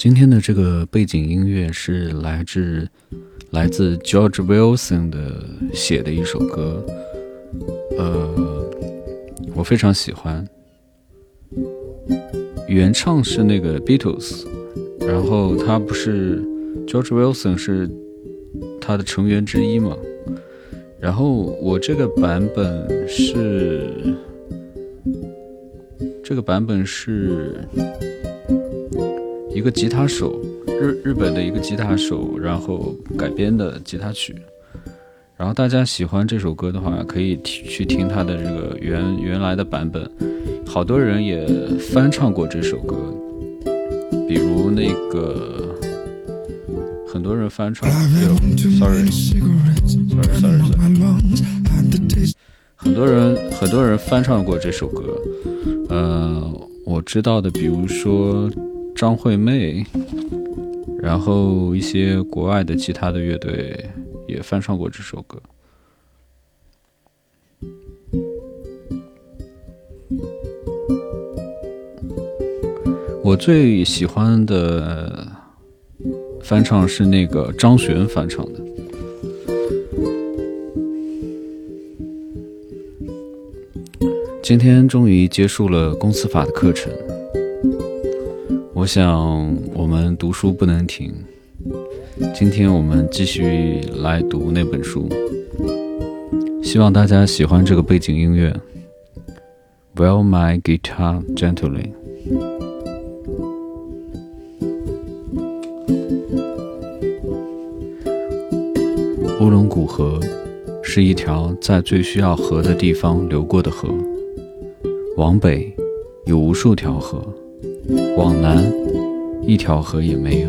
今天的这个背景音乐是来自来自 George Wilson 的写的一首歌，呃，我非常喜欢。原唱是那个 Beatles，然后他不是 George Wilson 是他的成员之一嘛？然后我这个版本是这个版本是。一个吉他手，日日本的一个吉他手，然后改编的吉他曲。然后大家喜欢这首歌的话，可以去听他的这个原原来的版本。好多人也翻唱过这首歌，比如那个很多人翻唱。Sorry，Sorry，Sorry，Sorry。很多人很多人翻唱过这首歌。呃，我知道的，比如说。张惠妹，然后一些国外的其他的乐队也翻唱过这首歌。我最喜欢的翻唱是那个张悬翻唱的。今天终于结束了公司法的课程。我想，我们读书不能停。今天我们继续来读那本书。希望大家喜欢这个背景音乐。Well, my guitar gently。乌龙古河是一条在最需要河的地方流过的河。往北有无数条河。往南，一条河也没有。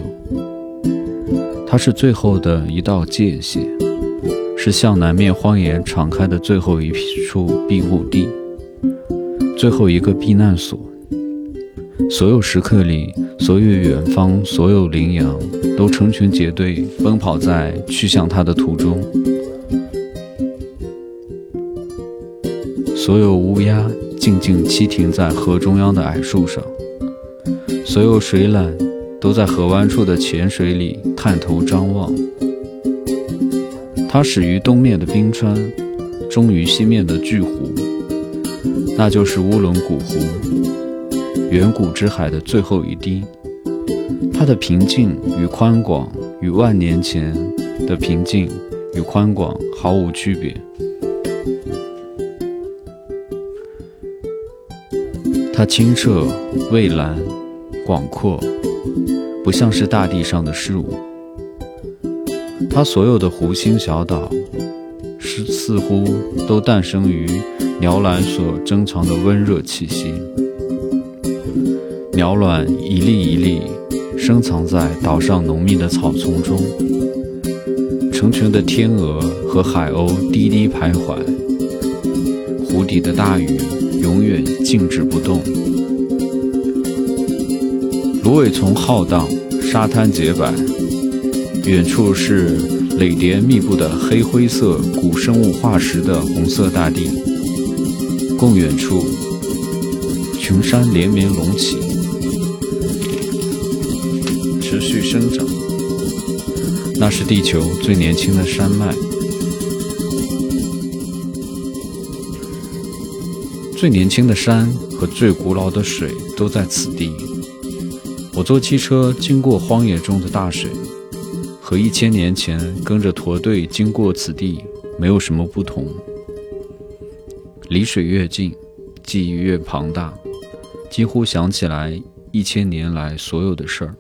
它是最后的一道界限，是向南面荒野敞开的最后一处庇护地，最后一个避难所。所有时刻里，所有远方，所有羚羊，都成群结队奔跑在去向它的途中。所有乌鸦静静栖停在河中央的矮树上。所有水獭都在河湾处的浅水里探头张望。它始于东面的冰川，终于西面的巨湖，那就是乌伦古湖，远古之海的最后一滴。它的平静与宽广，与万年前的平静与宽广毫无区别。它清澈蔚蓝。广阔，不像是大地上的事物。它所有的湖心小岛，是似乎都诞生于鸟卵所珍藏的温热气息。鸟卵一粒一粒深藏在岛上浓密的草丛中，成群的天鹅和海鸥低低徘徊。湖底的大鱼永远静止不动。芦苇丛浩荡，沙滩洁白，远处是垒叠密布的黑灰色古生物化石的红色大地。更远处，群山连绵隆起，持续生长。那是地球最年轻的山脉，最年轻的山和最古老的水都在此地。我坐汽车经过荒野中的大水，和一千年前跟着驼队经过此地没有什么不同。离水越近，记忆越庞大，几乎想起来一千年来所有的事儿。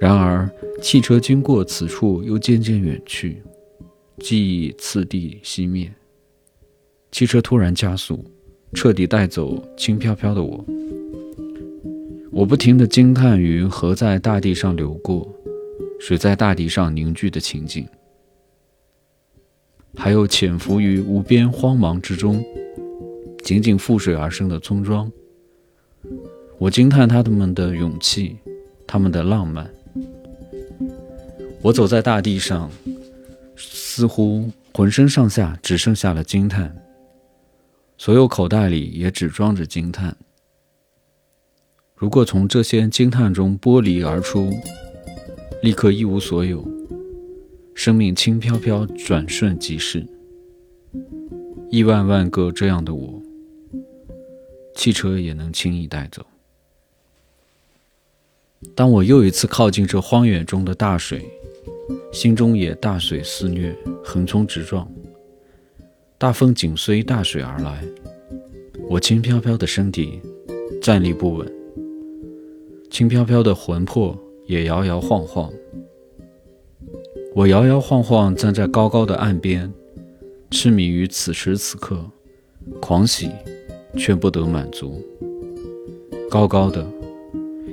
然而，汽车经过此处又渐渐远去，记忆次第熄灭。汽车突然加速，彻底带走轻飘飘的我。我不停地惊叹于河在大地上流过，水在大地上凝聚的情景，还有潜伏于无边荒茫之中，仅仅覆水而生的村庄。我惊叹他们的勇气，他们的浪漫。我走在大地上，似乎浑身上下只剩下了惊叹，所有口袋里也只装着惊叹。如果从这些惊叹中剥离而出，立刻一无所有，生命轻飘飘，转瞬即逝。亿万万个这样的我，汽车也能轻易带走。当我又一次靠近这荒原中的大水，心中也大水肆虐，横冲直撞。大风紧随大水而来，我轻飘飘的身体站立不稳。轻飘飘的魂魄也摇摇晃晃，我摇摇晃晃站在高高的岸边，痴迷于此时此刻，狂喜却不得满足。高高的、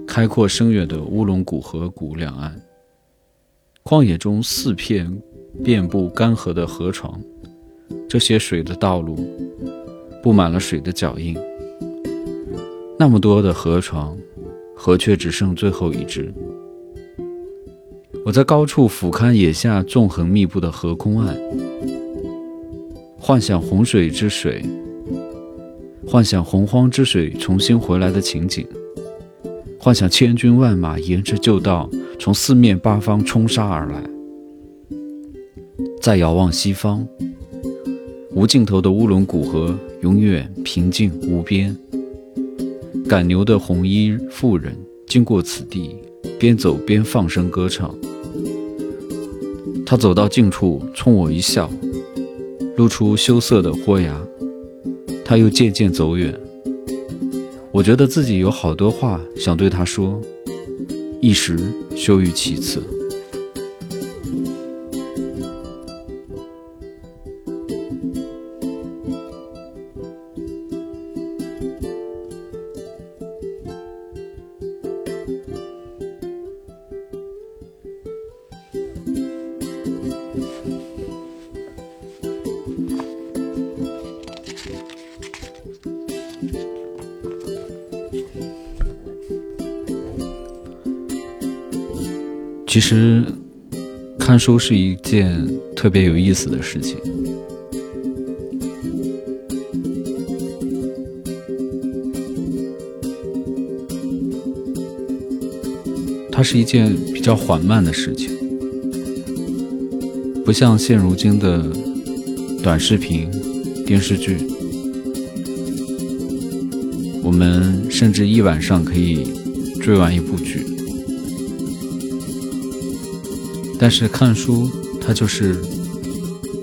开阔深远的乌龙谷河谷两岸，旷野中四片遍布干涸的河床，这些水的道路布满了水的脚印，那么多的河床。河却只剩最后一只。我在高处俯瞰野下纵横密布的河空岸，幻想洪水之水，幻想洪荒之水重新回来的情景，幻想千军万马沿着旧道从四面八方冲杀而来。再遥望西方，无尽头的乌伦古河永远平静无边。赶牛的红衣妇人经过此地，边走边放声歌唱。他走到近处，冲我一笑，露出羞涩的豁牙。他又渐渐走远。我觉得自己有好多话想对他说，一时羞于启齿。其实，看书是一件特别有意思的事情。它是一件比较缓慢的事情，不像现如今的短视频、电视剧，我们甚至一晚上可以追完一部剧。但是看书，它就是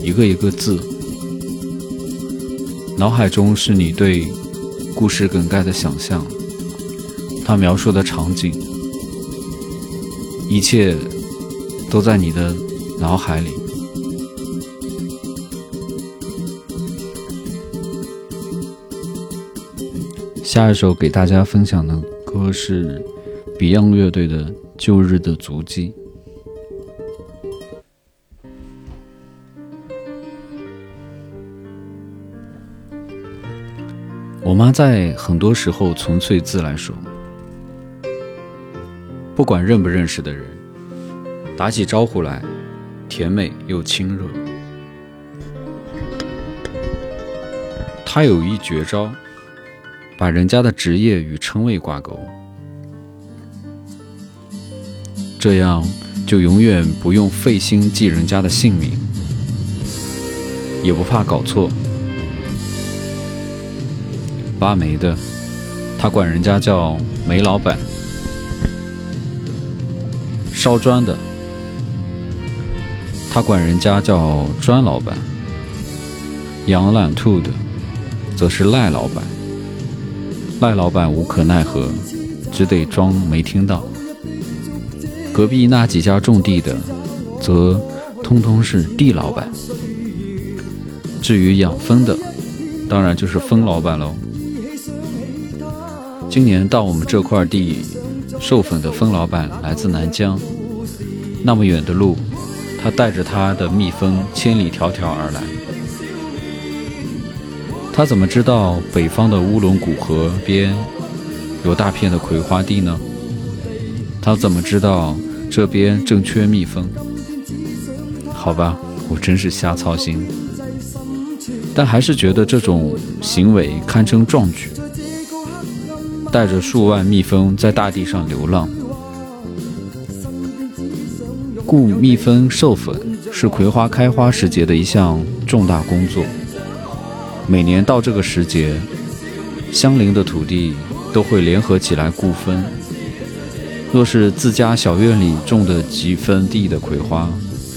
一个一个字，脑海中是你对故事梗概的想象，它描述的场景，一切都在你的脑海里。下一首给大家分享的歌是 Beyond 乐队的《旧日的足迹》。妈在很多时候纯粹自来熟，不管认不认识的人，打起招呼来，甜美又亲热。她有一绝招，把人家的职业与称谓挂钩，这样就永远不用费心记人家的姓名，也不怕搞错。挖煤的，他管人家叫煤老板；烧砖的，他管人家叫砖老板；养懒兔的，则是赖老板。赖老板无可奈何，只得装没听到。隔壁那几家种地的，则通通是地老板。至于养蜂的，当然就是蜂老板喽。今年到我们这块地授粉的蜂老板来自南疆，那么远的路，他带着他的蜜蜂千里迢迢而来。他怎么知道北方的乌龙古河边有大片的葵花地呢？他怎么知道这边正缺蜜蜂？好吧，我真是瞎操心，但还是觉得这种行为堪称壮举。带着数万蜜蜂在大地上流浪。故蜜蜂授粉是葵花开花时节的一项重大工作。每年到这个时节，相邻的土地都会联合起来雇蜂。若是自家小院里种的几分地的葵花，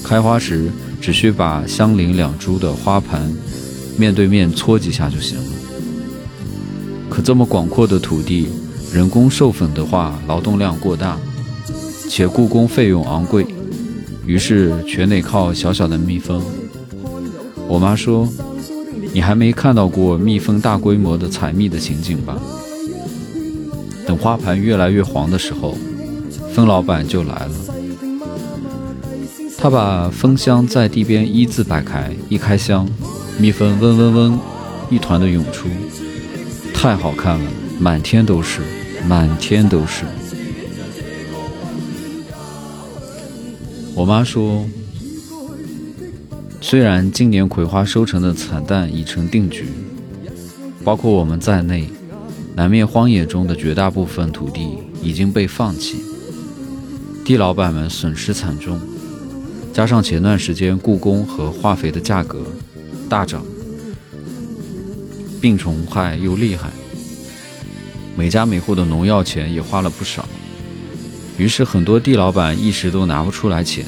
开花时只需把相邻两株的花盘面对面搓几下就行了。可这么广阔的土地，人工授粉的话，劳动量过大，且雇工费用昂贵。于是全得靠小小的蜜蜂。我妈说：“你还没看到过蜜蜂大规模的采蜜的情景吧？”等花盘越来越黄的时候，蜂老板就来了。他把蜂箱在地边一字摆开，一开箱，蜜蜂嗡嗡嗡，一团的涌出，太好看了，满天都是，满天都是。我妈说，虽然今年葵花收成的惨淡已成定局，包括我们在内，南面荒野中的绝大部分土地已经被放弃，地老板们损失惨重，加上前段时间雇工和化肥的价格大涨，病虫害又厉害，每家每户的农药钱也花了不少。于是，很多地老板一时都拿不出来钱。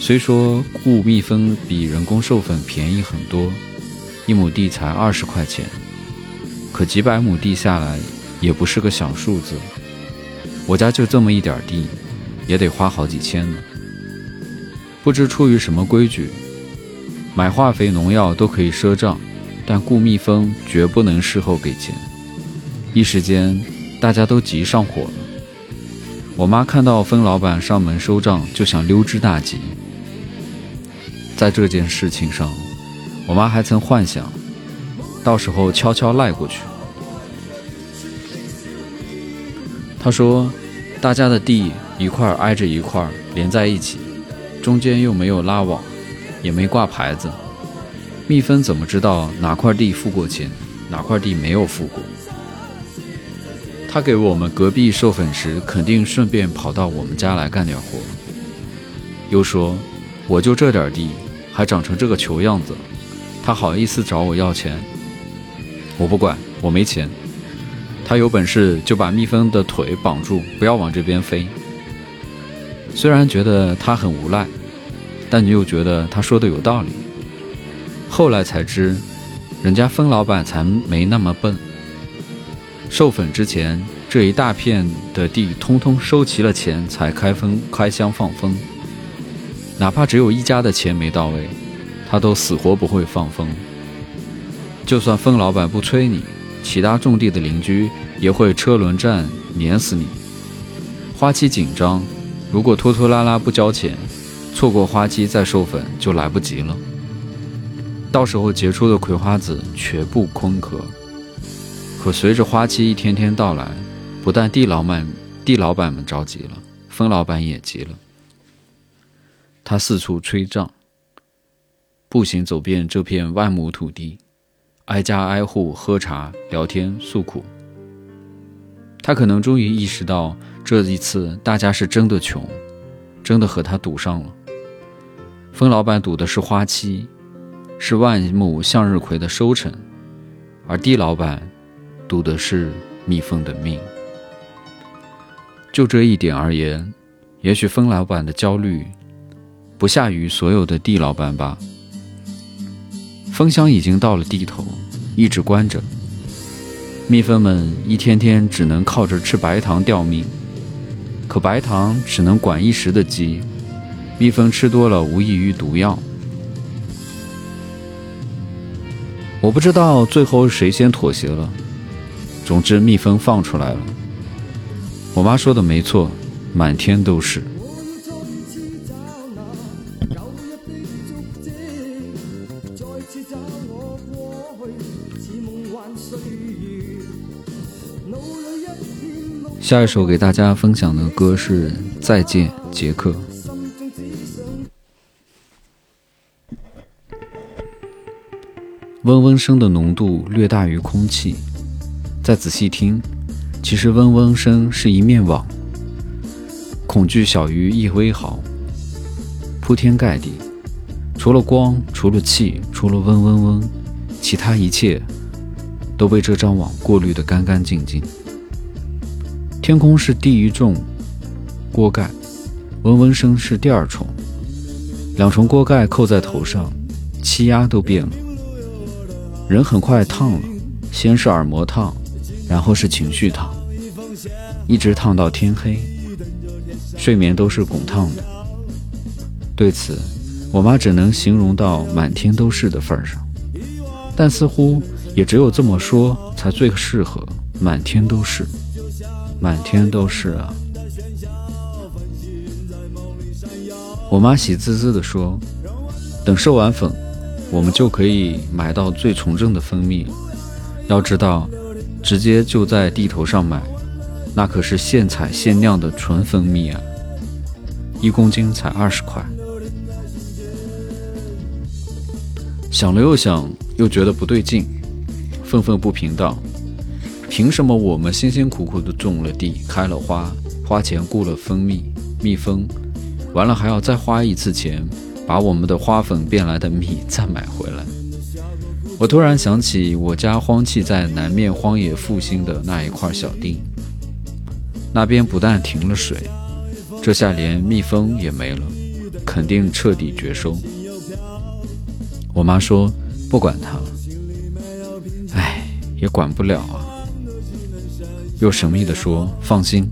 虽说雇蜜蜂比人工授粉便宜很多，一亩地才二十块钱，可几百亩地下来也不是个小数字。我家就这么一点地，也得花好几千呢。不知出于什么规矩，买化肥、农药都可以赊账，但雇蜜蜂绝不能事后给钱。一时间，大家都急上火了。我妈看到分老板上门收账，就想溜之大吉。在这件事情上，我妈还曾幻想，到时候悄悄赖过去。她说：“大家的地一块挨着一块连在一起，中间又没有拉网，也没挂牌子，蜜蜂怎么知道哪块地付过钱，哪块地没有付过？”他给我们隔壁授粉时，肯定顺便跑到我们家来干点活。又说，我就这点地，还长成这个球样子，他好意思找我要钱？我不管，我没钱。他有本事就把蜜蜂的腿绑住，不要往这边飞。虽然觉得他很无赖，但你又觉得他说的有道理。后来才知，人家蜂老板才没那么笨。授粉之前，这一大片的地通通收齐了钱，才开封开箱放蜂。哪怕只有一家的钱没到位，他都死活不会放蜂。就算蜂老板不催你，其他种地的邻居也会车轮战碾死你。花期紧张，如果拖拖拉拉不交钱，错过花期再授粉就来不及了。到时候结出的葵花籽全部空壳。可随着花期一天天到来，不但地老板地老板们着急了，风老板也急了。他四处催账，步行走遍这片万亩土地，挨家挨户喝茶聊天诉苦。他可能终于意识到，这一次大家是真的穷，真的和他赌上了。风老板赌的是花期，是万亩向日葵的收成，而地老板。赌的是蜜蜂的命。就这一点而言，也许蜂老板的焦虑不下于所有的地老板吧。蜂箱已经到了地头，一直关着，蜜蜂们一天天只能靠着吃白糖吊命。可白糖只能管一时的饥，蜜蜂吃多了无异于毒药。我不知道最后谁先妥协了。总之，蜜蜂放出来了。我妈说的没错，满天都是。下一首给大家分享的歌是《再见，杰克》。嗡嗡声的浓度略大于空气。再仔细听，其实嗡嗡声是一面网，恐惧小于一微毫，铺天盖地。除了光，除了气，除了嗡嗡嗡，其他一切都被这张网过滤得干干净净。天空是第一重锅盖，嗡嗡声是第二重，两重锅盖扣在头上，气压都变了，人很快烫了，先是耳膜烫，然后是情绪烫，一直烫到天黑，睡眠都是滚烫的。对此，我妈只能形容到满天都是的份上，但似乎也只有这么说才最适合满天都是。满天都是啊！我妈喜滋滋地说：“等授完粉，我们就可以买到最纯正的蜂蜜。要知道，直接就在地头上买，那可是现采现酿的纯蜂蜜啊！一公斤才二十块。”想了又想，又觉得不对劲，愤愤不平道。凭什么我们辛辛苦苦的种了地、开了花、花钱雇了蜂蜜蜜蜂，完了还要再花一次钱，把我们的花粉变来的蜜再买回来？我突然想起我家荒弃在南面荒野复兴的那一块小地，那边不但停了水，这下连蜜蜂也没了，肯定彻底绝收。我妈说不管它了，哎，也管不了啊。又神秘地说：“放心，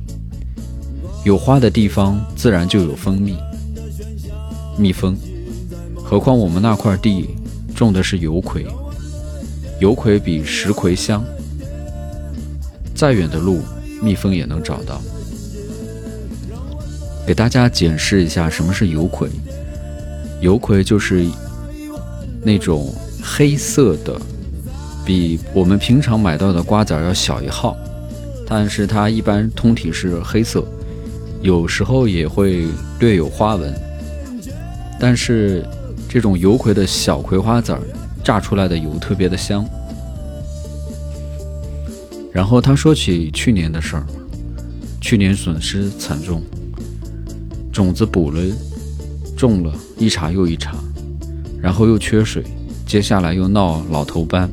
有花的地方自然就有蜂蜜、蜜蜂。何况我们那块地种的是油葵，油葵比石葵香。再远的路，蜜蜂也能找到。给大家解释一下什么是油葵。油葵就是那种黑色的，比我们平常买到的瓜子要小一号。”但是它一般通体是黑色，有时候也会略有花纹。但是这种油葵的小葵花籽儿榨出来的油特别的香。然后他说起去年的事儿，去年损失惨重，种子补了，种了一茬又一茬，然后又缺水，接下来又闹老头斑。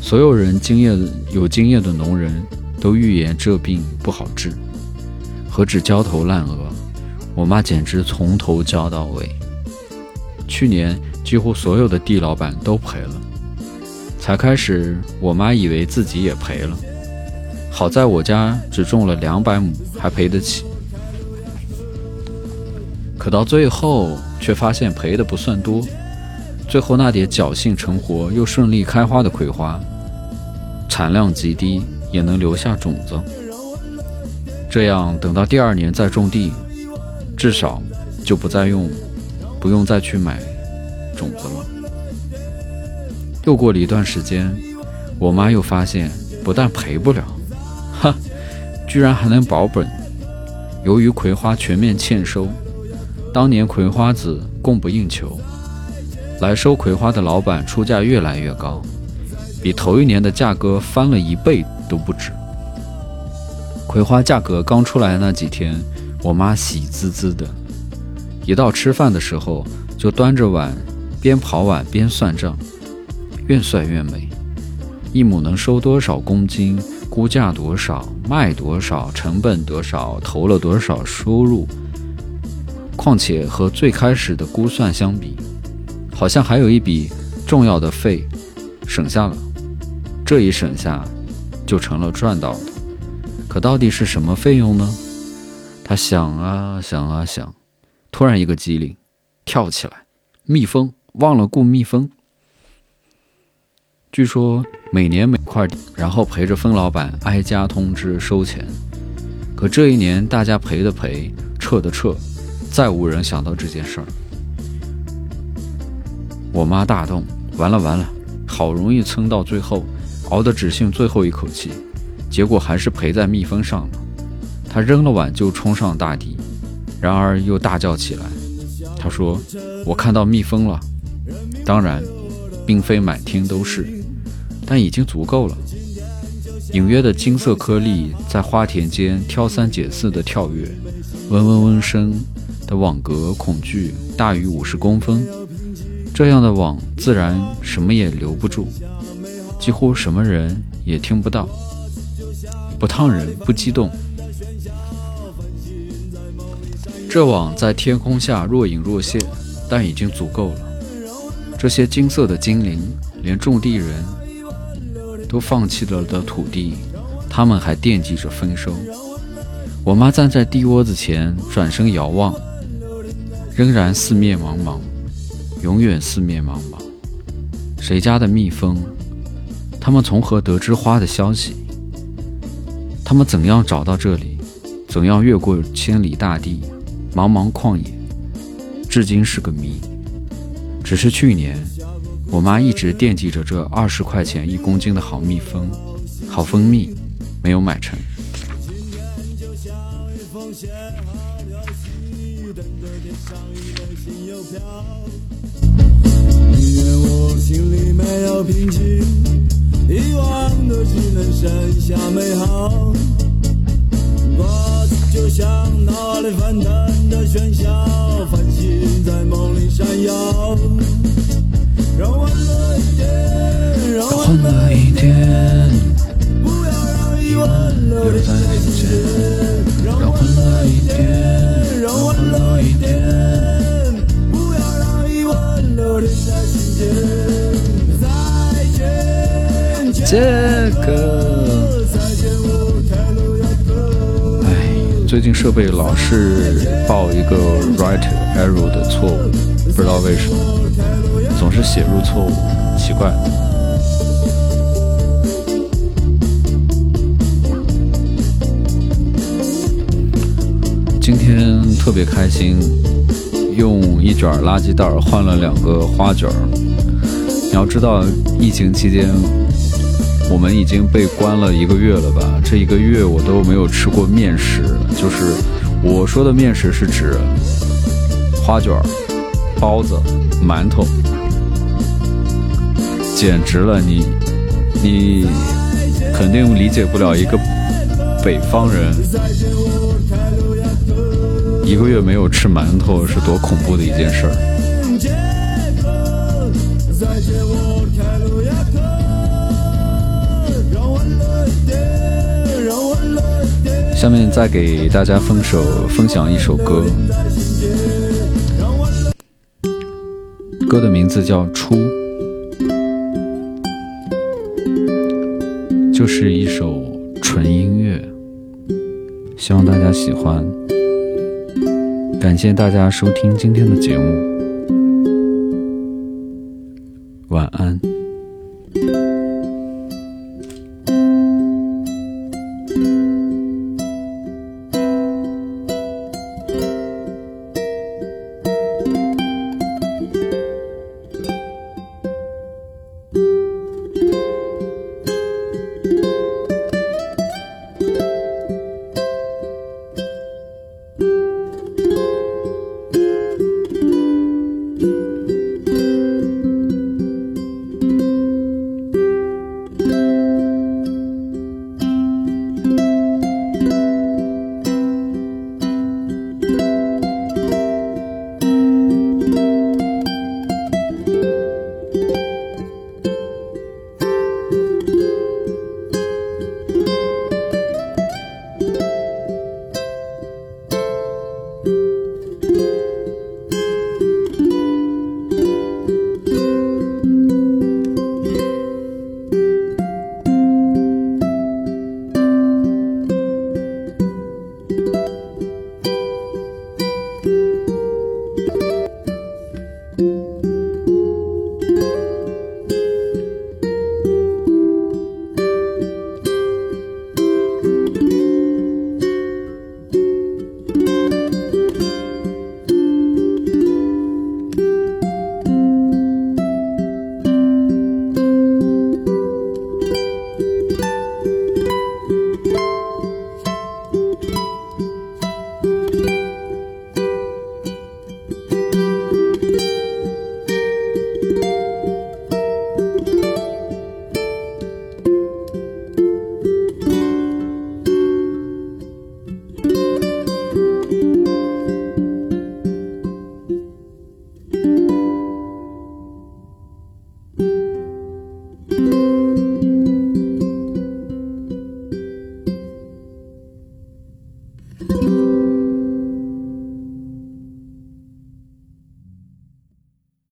所有人经验有经验的农人。都预言这病不好治，何止焦头烂额，我妈简直从头焦到尾。去年几乎所有的地老板都赔了，才开始我妈以为自己也赔了，好在我家只种了两百亩，还赔得起。可到最后却发现赔的不算多，最后那点侥幸成活又顺利开花的葵花，产量极低。也能留下种子，这样等到第二年再种地，至少就不再用，不用再去买种子了。又过了一段时间，我妈又发现不但赔不了，哈，居然还能保本。由于葵花全面欠收，当年葵花籽供不应求，来收葵花的老板出价越来越高，比头一年的价格翻了一倍。都不止。葵花价格刚出来那几天，我妈喜滋滋的，一到吃饭的时候就端着碗，边跑碗边算账，越算越美。一亩能收多少公斤？估价多少？卖多少？成本多少？投了多少收入？况且和最开始的估算相比，好像还有一笔重要的费省下了。这一省下。就成了赚到的，可到底是什么费用呢？他想啊想啊想，突然一个机灵，跳起来，蜜蜂忘了雇蜜蜂。据说每年每块，然后陪着蜂老板挨家通知收钱。可这一年大家赔的赔，撤的撤，再无人想到这件事儿。我妈大动，完了完了，好容易撑到最后。熬得只剩最后一口气，结果还是赔在蜜蜂上了。他扔了碗就冲上大地，然而又大叫起来。他说：“我看到蜜蜂了，当然，并非满天都是，但已经足够了。”隐约的金色颗粒在花田间挑三拣四的跳跃，嗡嗡嗡声的网格恐惧大于五十公分，这样的网自然什么也留不住，几乎什么人也听不到，不烫人，不激动。这网在天空下若隐若现，但已经足够了。这些金色的精灵，连种地人都放弃了的土地，他们还惦记着丰收。我妈站在地窝子前，转身遥望，仍然四面茫茫，永远四面茫茫。谁家的蜜蜂？他们从何得知花的消息？他们怎样找到这里？怎样越过千里大地？茫茫旷野，至今是个谜。只是去年，我妈一直惦记着这二十块钱一公斤的好蜜蜂、好蜂蜜，没有买成。心里没有平静，遗忘的只能剩下美好。就像那里翻腾的喧嚣，繁星在梦里闪耀。设备老是报一个 write error 的错误，不知道为什么，总是写入错误，奇怪。今天特别开心，用一卷垃圾袋换了两个花卷。你要知道，疫情期间。我们已经被关了一个月了吧？这一个月我都没有吃过面食，就是我说的面食是指花卷、包子、馒头，简直了！你你肯定理解不了一个北方人一个月没有吃馒头是多恐怖的一件事儿。下面再给大家分首分享一首歌，歌的名字叫《初》，就是一首纯音乐，希望大家喜欢。感谢大家收听今天的节目，晚安。